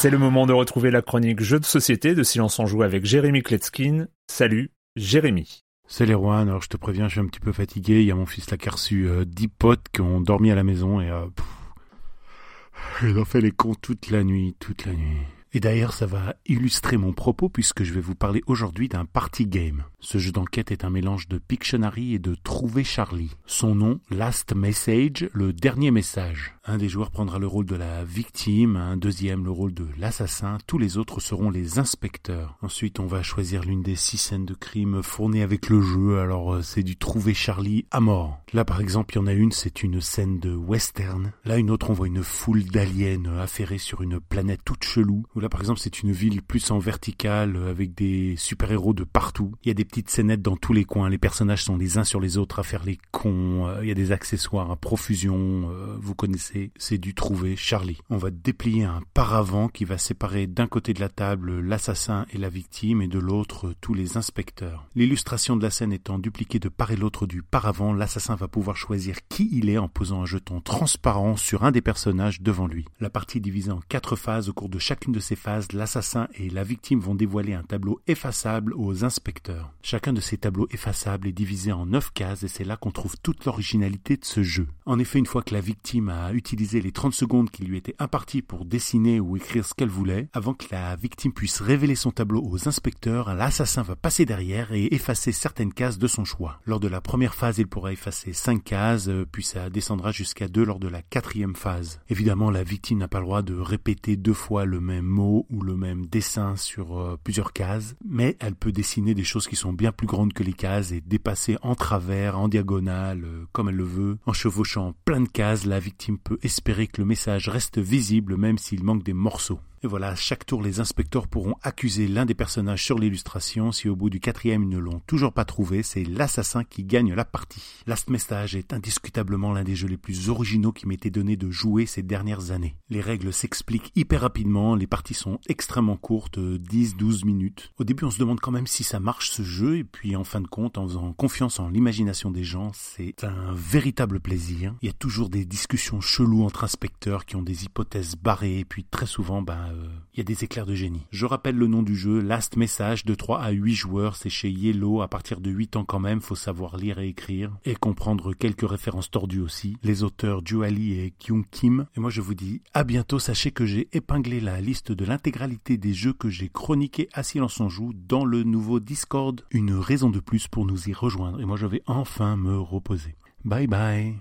C'est le moment de retrouver la chronique Jeux de société de Silence en Joue avec Jérémy Kletskin. Salut, Jérémy. Salut Erwan, alors je te préviens, je suis un petit peu fatigué. Il y a mon fils là qui a reçu euh, 10 potes qui ont dormi à la maison et euh, pff, il en fait les cons toute la nuit, toute la nuit. Et d'ailleurs, ça va illustrer mon propos puisque je vais vous parler aujourd'hui d'un party game. Ce jeu d'enquête est un mélange de Pictionary et de Trouver Charlie. Son nom, Last Message, le dernier message. Un des joueurs prendra le rôle de la victime, un deuxième le rôle de l'assassin, tous les autres seront les inspecteurs. Ensuite, on va choisir l'une des six scènes de crime fournies avec le jeu, alors euh, c'est du Trouver Charlie à mort. Là, par exemple, il y en a une, c'est une scène de western. Là, une autre, on voit une foule d'aliens affairés sur une planète toute chelou. Là, par exemple, c'est une ville plus en verticale avec des super-héros de partout. Il y a des petites scénettes dans tous les coins. Les personnages sont les uns sur les autres à faire les cons. Euh, Il y a des accessoires à profusion. euh, Vous connaissez, c'est du trouver Charlie. On va déplier un paravent qui va séparer d'un côté de la table l'assassin et la victime et de l'autre tous les inspecteurs. L'illustration de la scène étant dupliquée de part et l'autre du paravent, l'assassin va pouvoir choisir qui il est en posant un jeton transparent sur un des personnages devant lui. La partie est divisée en quatre phases. Au cours de chacune de ces phases, l'assassin et la victime vont dévoiler un tableau effaçable aux inspecteurs. Chacun de ces tableaux effaçables est divisé en neuf cases et c'est là qu'on trouve toute l'originalité de ce jeu. En effet, une fois que la victime a utilisé les 30 secondes qui lui étaient imparties pour dessiner ou écrire ce qu'elle voulait, avant que la victime puisse révéler son tableau aux inspecteurs, l'assassin va passer derrière et effacer certaines cases de son choix. Lors de la première phase, il pourra effacer 5 cases, puis ça descendra jusqu'à 2 lors de la quatrième phase. Évidemment, la victime n'a pas le droit de répéter deux fois le même mot ou le même dessin sur euh, plusieurs cases, mais elle peut dessiner des choses qui sont bien plus grandes que les cases et dépasser en travers, en diagonale, euh, comme elle le veut. En chevauchant plein de cases, la victime peut espérer que le message reste visible même s'il manque des morceaux. Et voilà, à chaque tour, les inspecteurs pourront accuser l'un des personnages sur l'illustration. Si au bout du quatrième, ils ne l'ont toujours pas trouvé, c'est l'assassin qui gagne la partie. Last Message est indiscutablement l'un des jeux les plus originaux qui m'était donné de jouer ces dernières années. Les règles s'expliquent hyper rapidement, les parties sont extrêmement courtes, 10-12 minutes. Au début, on se demande quand même si ça marche ce jeu, et puis en fin de compte, en faisant confiance en l'imagination des gens, c'est un véritable plaisir. Il y a toujours des discussions cheloues entre inspecteurs qui ont des hypothèses barrées, et puis très souvent, ben, euh, y a des éclairs de génie. Je rappelle le nom du jeu, Last Message, de 3 à 8 joueurs, c'est chez Yellow, à partir de 8 ans quand même, faut savoir lire et écrire, et comprendre quelques références tordues aussi. Les auteurs Juali et Kyung Kim. Et moi je vous dis à bientôt, sachez que j'ai épinglé la liste de l'intégralité des jeux que j'ai chroniqués à Silence en Joue dans le nouveau Discord. Une raison de plus pour nous y rejoindre, et moi je vais enfin me reposer. Bye bye